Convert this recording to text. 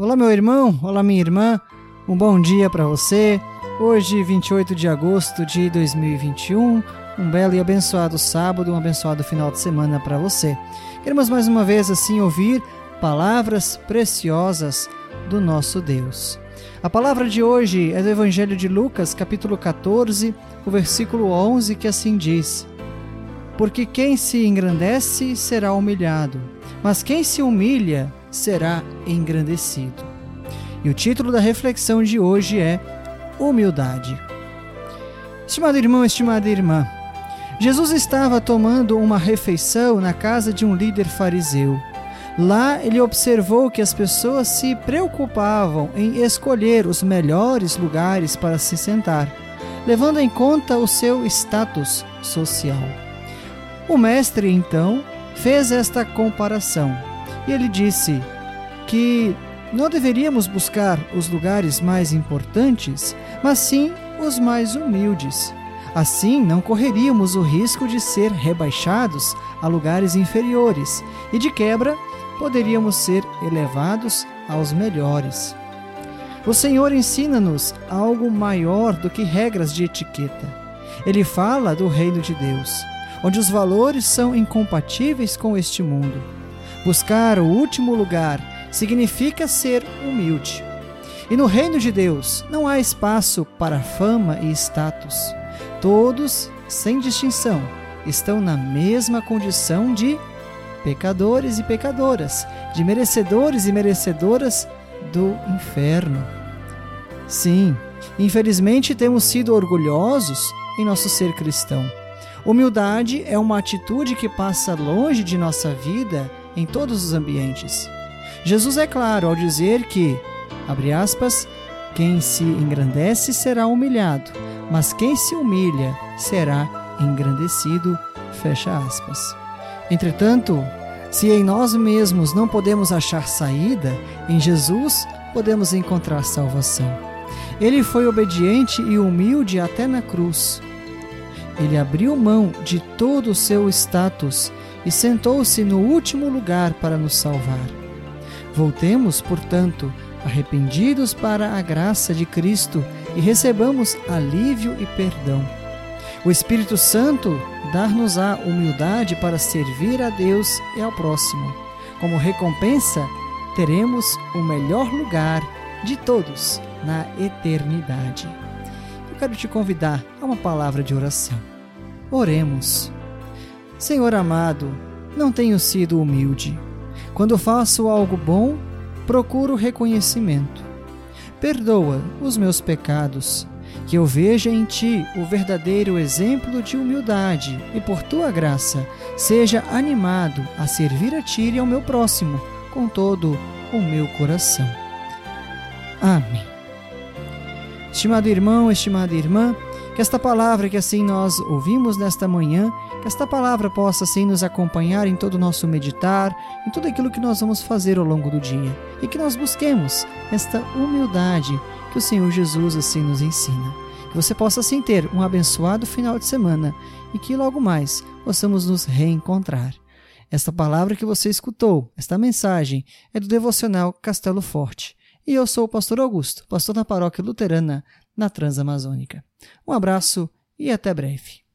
Olá, meu irmão, olá, minha irmã, um bom dia para você. Hoje, 28 de agosto de 2021, um belo e abençoado sábado, um abençoado final de semana para você. Queremos mais uma vez assim ouvir palavras preciosas do nosso Deus. A palavra de hoje é do Evangelho de Lucas, capítulo 14, o versículo 11, que assim diz: Porque quem se engrandece será humilhado, mas quem se humilha será engrandecido. E o título da reflexão de hoje é Humildade. Estimado irmão, estimada irmã, Jesus estava tomando uma refeição na casa de um líder fariseu. Lá ele observou que as pessoas se preocupavam em escolher os melhores lugares para se sentar, levando em conta o seu status social. O mestre então fez esta comparação e ele disse que não deveríamos buscar os lugares mais importantes, mas sim os mais humildes. Assim, não correríamos o risco de ser rebaixados a lugares inferiores e, de quebra, poderíamos ser elevados aos melhores. O Senhor ensina-nos algo maior do que regras de etiqueta. Ele fala do reino de Deus, onde os valores são incompatíveis com este mundo. Buscar o último lugar significa ser humilde. E no reino de Deus não há espaço para fama e status. Todos, sem distinção, estão na mesma condição de pecadores e pecadoras, de merecedores e merecedoras do inferno. Sim, infelizmente temos sido orgulhosos em nosso ser cristão. Humildade é uma atitude que passa longe de nossa vida em todos os ambientes. Jesus é claro ao dizer que, abre aspas, quem se engrandece será humilhado, mas quem se humilha será engrandecido, fecha aspas. Entretanto, se em nós mesmos não podemos achar saída, em Jesus podemos encontrar salvação. Ele foi obediente e humilde até na cruz. Ele abriu mão de todo o seu status e sentou-se no último lugar para nos salvar. Voltemos, portanto, arrependidos para a graça de Cristo e recebamos alívio e perdão. O Espírito Santo dar-nos-á humildade para servir a Deus e ao próximo. Como recompensa, teremos o melhor lugar de todos na eternidade. Eu quero te convidar a uma palavra de oração. Oremos. Senhor amado, não tenho sido humilde. Quando faço algo bom, procuro reconhecimento. Perdoa os meus pecados, que eu veja em ti o verdadeiro exemplo de humildade e, por tua graça, seja animado a servir a ti e ao meu próximo com todo o meu coração. Amém. Estimado irmão, estimada irmã, que esta palavra que assim nós ouvimos nesta manhã, que esta palavra possa assim nos acompanhar em todo o nosso meditar, em tudo aquilo que nós vamos fazer ao longo do dia, e que nós busquemos esta humildade que o Senhor Jesus assim nos ensina. Que você possa assim ter um abençoado final de semana e que logo mais possamos nos reencontrar. Esta palavra que você escutou, esta mensagem, é do devocional Castelo Forte. E eu sou o pastor Augusto, pastor da paróquia luterana na Transamazônica. Um abraço e até breve.